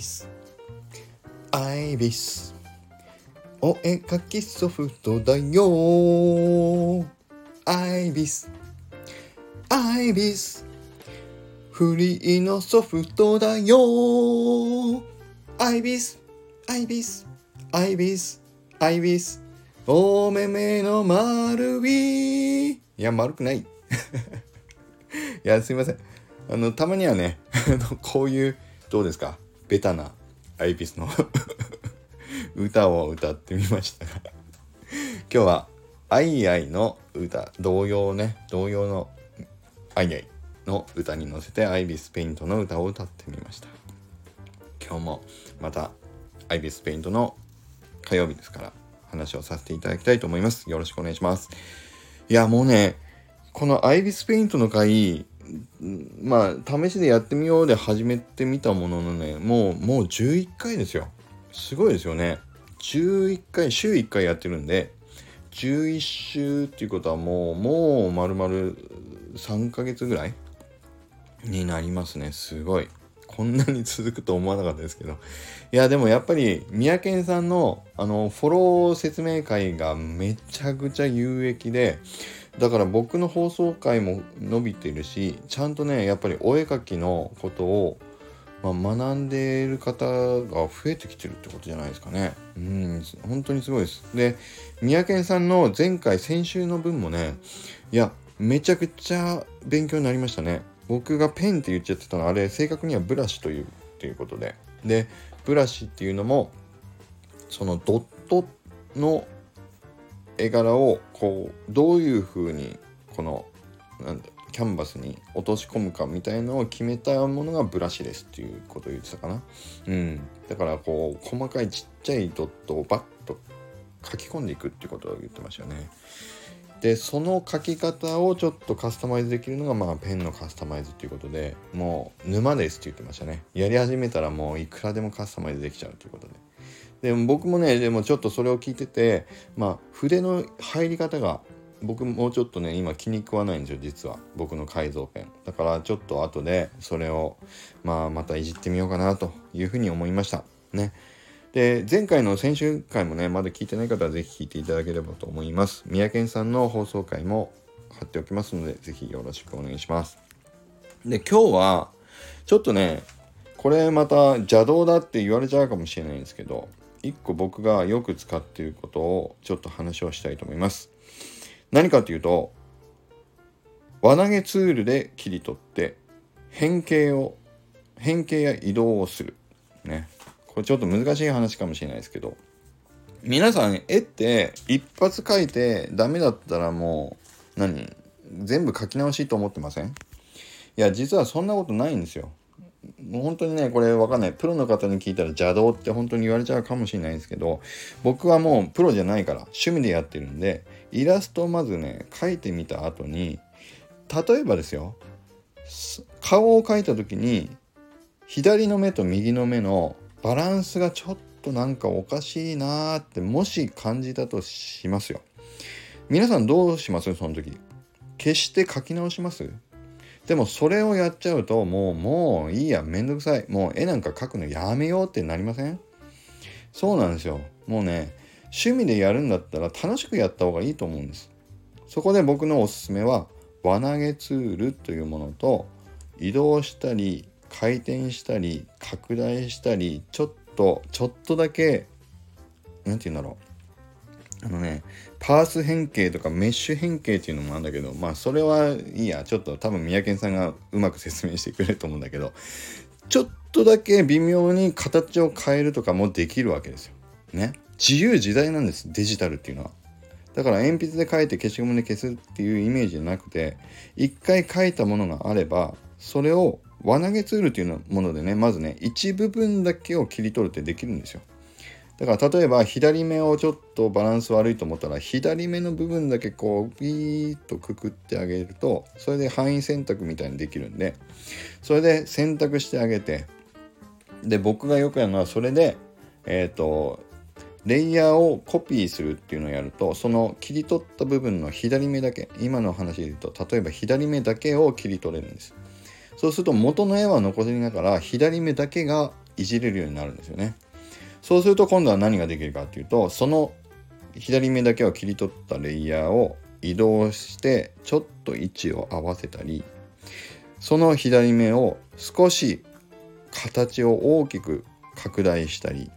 スアイビスお絵かきソフトだよアイビスアイビスフリーのソフトだよアイビスアイビスアイビスアイビスお目目の丸いいや丸くないいやすいませんあのたまにはねこういうどうですかベタなアイビスの 歌を歌ってみましたが今日は「アイアイ」の歌童謡ね童謡の「アイアイ」の歌に乗せてアイビスペイントの歌を歌ってみました。今日もまたアイビスペイントの火曜日ですから話をさせていただきたいと思います。よろしくお願いします。いやもうねこのアイビスペイントの回まあ試しでやってみようで始めてみたもののねもうもう11回ですよ。すごいですよね。11回週1回やってるんで11週っていうことはもうもう丸々3ヶ月ぐらいになりますね。すごい。こんなに続くと思わなかったですけど。いやでもやっぱり三宅さんのあのフォロー説明会がめちゃくちゃ有益でだから僕の放送回も伸びてるしちゃんとねやっぱりお絵描きのことを、まあ、学んでいる方が増えてきてるってことじゃないですかね。うん本当にすごいです。で三宅さんの前回先週の分もねいやめちゃくちゃ勉強になりましたね。僕がペンって言っちゃってたのあれ正確にはブラシというっていうことで。でブラシっていうのもそのドットの絵柄をこうどういう風にこのなんキャンバスに落とし込むかみたいのを決めたものがブラシですっていうことを言ってたかな。うん。だからこう細かいちっちゃいドットをバッと書き込んでいくってことを言ってましたよね。でその書き方をちょっとカスタマイズできるのがまあペンのカスタマイズっていうことでもう沼ですって言ってましたね。やり始めたらもういくらでもカスタマイズできちゃうということで。でも僕もねでもちょっとそれを聞いててまあ筆の入り方が僕もうちょっとね今気に食わないんですよ実は。僕の改造ペン。だからちょっと後でそれをまあまたいじってみようかなというふうに思いました。ね。で前回の先週回もねまだ聞いてない方は是非聞いていただければと思います。三宅さんの放送回も貼っておきますので是非よろしくお願いします。で今日はちょっとねこれまた邪道だって言われちゃうかもしれないんですけど一個僕がよく使っていることをちょっと話をしたいと思います。何かというと輪投げツールで切り取って変形を変形や移動をする。ね。これちょっと難しい話かもしれないですけど皆さん絵って一発描いてダメだったらもう何？全部書き直しと思ってません？いや実はそんなことないんですよ。もう本当にねこれわかんない。プロの方に聞いたら邪道って本当に言われちゃうかもしれないんですけど僕はもうプロじゃないから趣味でやってるんでイラストをまずね描いてみた後に例えばですよ顔を描いた時に左の目と右の目のバランスがちょっとなんかおかしいなーってもし感じたとしますよ。皆さんどうします？その時。消して書き直します？でもそれをやっちゃうともうもういいやめんどくさい。もう絵なんか描くのやめようってなりません？そうなんですよ。もうね趣味でやるんだったら楽しくやった方がいいと思うんです。そこで僕のおすすめは輪投げツールというものと移動したり回転したり拡大したりちょっとちょっとだけ何て言うんだろう。あのね、パース変形とかメッシュ変形っていうのもあるんだけど、まあそれはいいや、ちょっと多分三宅さんがうまく説明してくれると思うんだけど、ちょっとだけ微妙に形を変えるとかもできるわけですよ。ね。自由自在なんです、デジタルっていうのは。だから鉛筆で書いて消しゴムで消すっていうイメージじゃなくて、一回書いたものがあれば、それを輪投げツールっていうものでね、まずね、一部分だけを切り取るってできるんですよ。だから例えば左目をちょっとバランス悪いと思ったら左目の部分だけこうピーッとくくってあげるとそれで範囲選択みたいにできるんでそれで選択してあげてで僕がよくやるのはそれでえっ、ー、とレイヤーをコピーするっていうのをやるとその切り取った部分の左目だけ今の話で言うと例えば左目だけを切り取れるんです。そうすると元の絵は残りながら左目だけがいじれるようになるんですよね。そうすると今度は何ができるかっていうとその左目だけを切り取ったレイヤーを移動してちょっと位置を合わせたりその左目を少し形を大きく拡大したり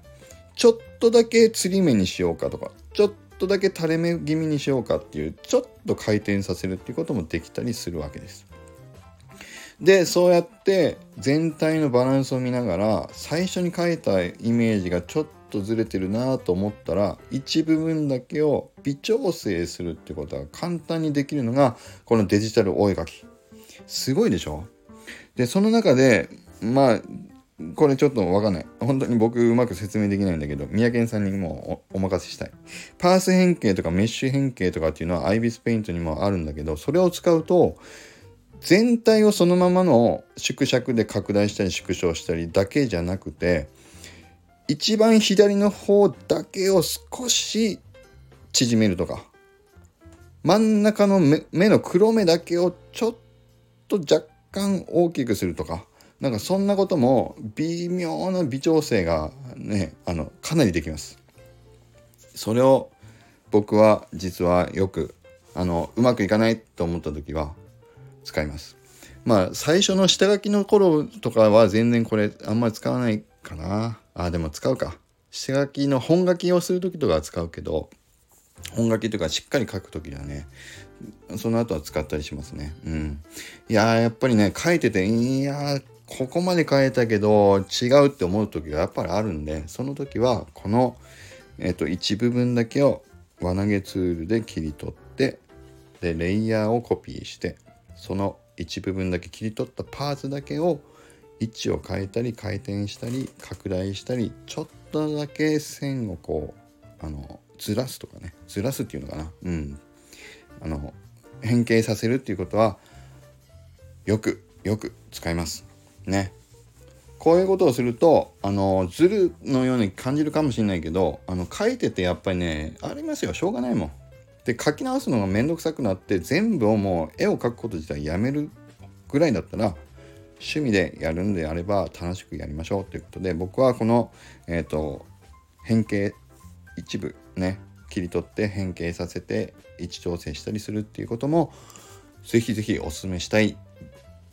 ちょっとだけ釣り目にしようかとかちょっとだけ垂れ目気味にしようかっていうちょっと回転させるっていうこともできたりするわけです。でそうやって全体のバランスを見ながら最初に描いたイメージがちょっとずれてるなと思ったら一部分だけを微調整するってことが簡単にできるのがこのデジタルお絵描きすごいでしょ？でその中でまあこれちょっとわかんない。本当に僕うまく説明できないんだけど、宮健さんにもお任せしたい。パース変形とかメッシュ変形とかっていうのはアイビスペイントにもあるんだけど、それを使うと、全体をそのままの縮尺で拡大したり縮小したりだけじゃなくて、一番左の方だけを少し縮めるとか、真ん中の目の黒目だけをちょっと若干大きくするとか、なんかそんなことも微妙な微調整がねあのかなりできます。それを僕は実はよくあのうまくいかないと思った時は使います。まあ最初の下書きの頃とかは全然これあんまり使わないかな。あでも使うか。下書きの本書きをする時とかは使うけど本書きとかしっかり書く時はねその後は使ったりしますね。うん。いややっぱりね書いてていやここまで変えたけど違うって思う時がやっぱりあるんでその時はこの、えっと、一部分だけを輪投げツールで切り取ってでレイヤーをコピーしてその一部分だけ切り取ったパーツだけを位置を変えたり回転したり拡大したりちょっとだけ線をこうあのずらすとかね。ずらすっていうのかな。うん。あの変形させるっていうことはよくよく使います。ね。こういうことをするとあのズルのように感じるかもしれないけどあの書いててやっぱりねありますよ。しょうがないもん。で書き直すのがめんどくさくなって全部をもう絵を描くこと自体やめるぐらいだったら趣味でやるんであれば楽しくやりましょうということで僕はこの、えーと、変形一部ね切り取って変形させて位置調整したりするっていうこともぜひぜひおすすめしたい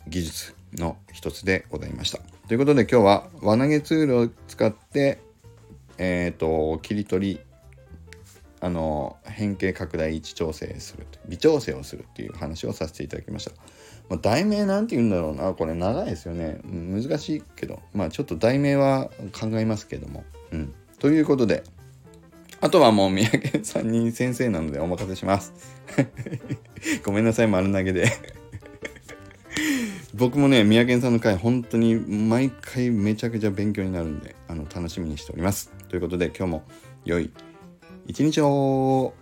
技術の一つでございました。ということで今日は輪投げツールを使ってえっ、ー、と切り取りあの変形拡大位置調整する微調整をするっていう話をさせていただきました。まあ、題名なんて言うんだろうなこれ長いですよね難しいけどまあちょっと題名は考えますけども。うん、ということであとはもう三宅さんに先生なのでお任せします。ごめんなさい丸投げで 僕もね、宮健さんの回、本当に毎回めちゃくちゃ勉強になるんで、あの、楽しみにしております。ということで、今日も良い一日を